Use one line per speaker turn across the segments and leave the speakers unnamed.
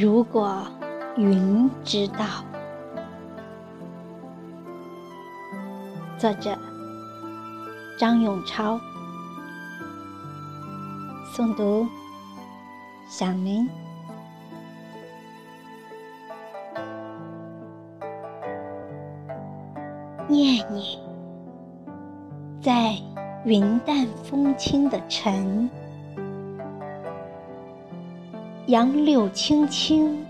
如果云知道。作者：张永超，诵读：小明。念你，在云淡风轻的晨，杨柳青青，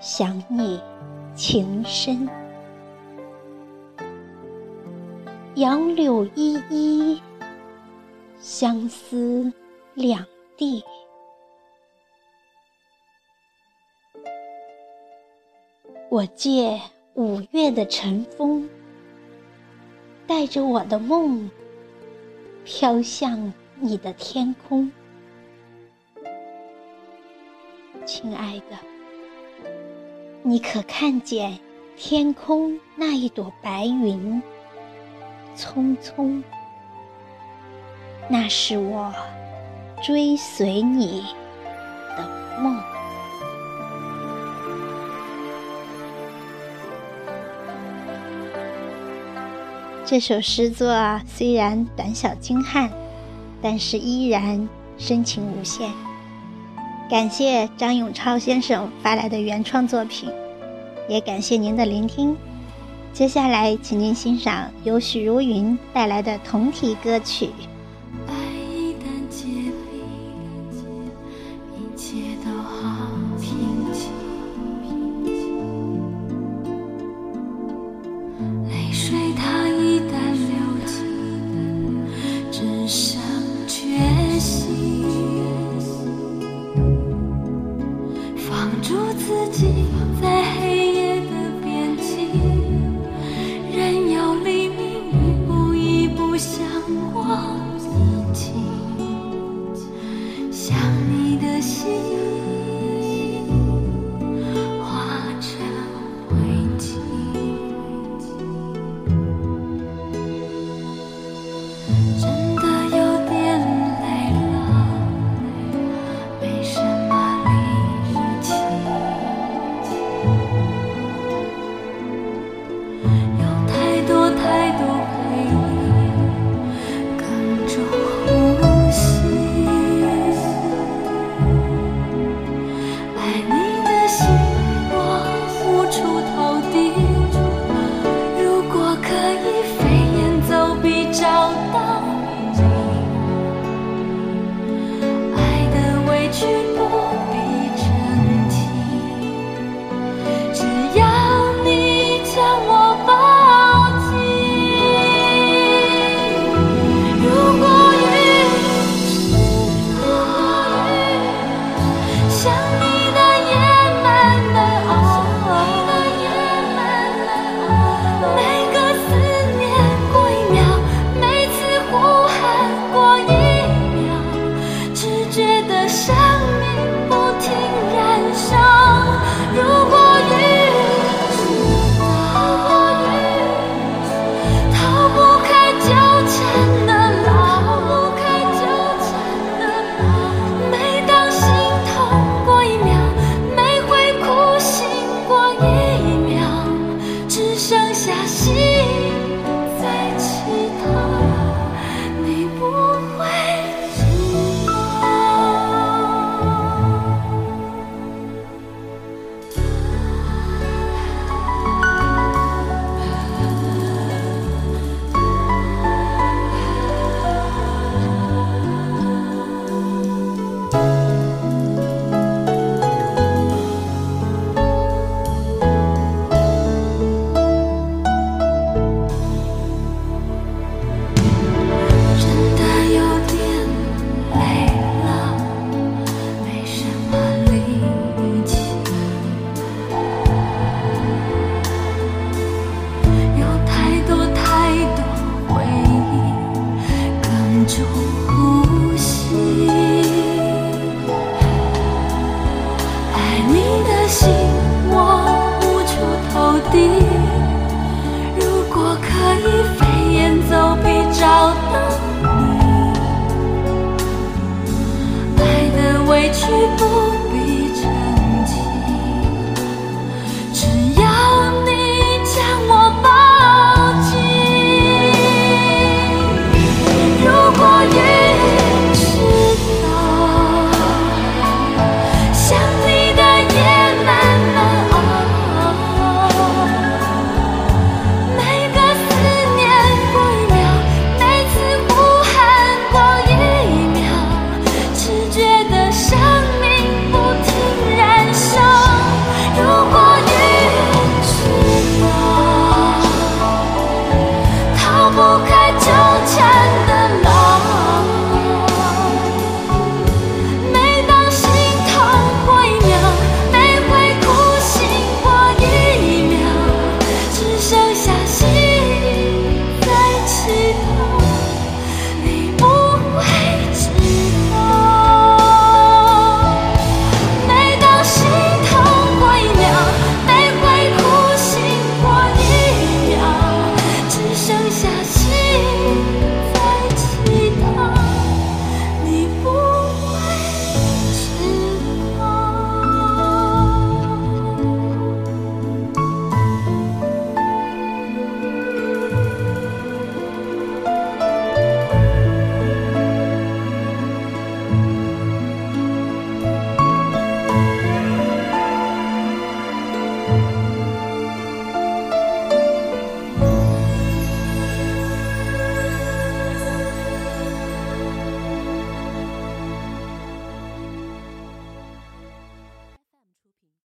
想你情深；杨柳依依，相思两地。我借。五月的晨风，带着我的梦，飘向你的天空。亲爱的，你可看见天空那一朵白云？匆匆，那是我追随你的梦。这首诗作虽然短小精悍，但是依然深情无限。感谢张永超先生发来的原创作品，也感谢您的聆听。接下来，请您欣赏由许茹芸带来的同体歌曲。
想你的夜慢慢熬，每个思念过一秒，每次呼喊过一秒，只觉得生命。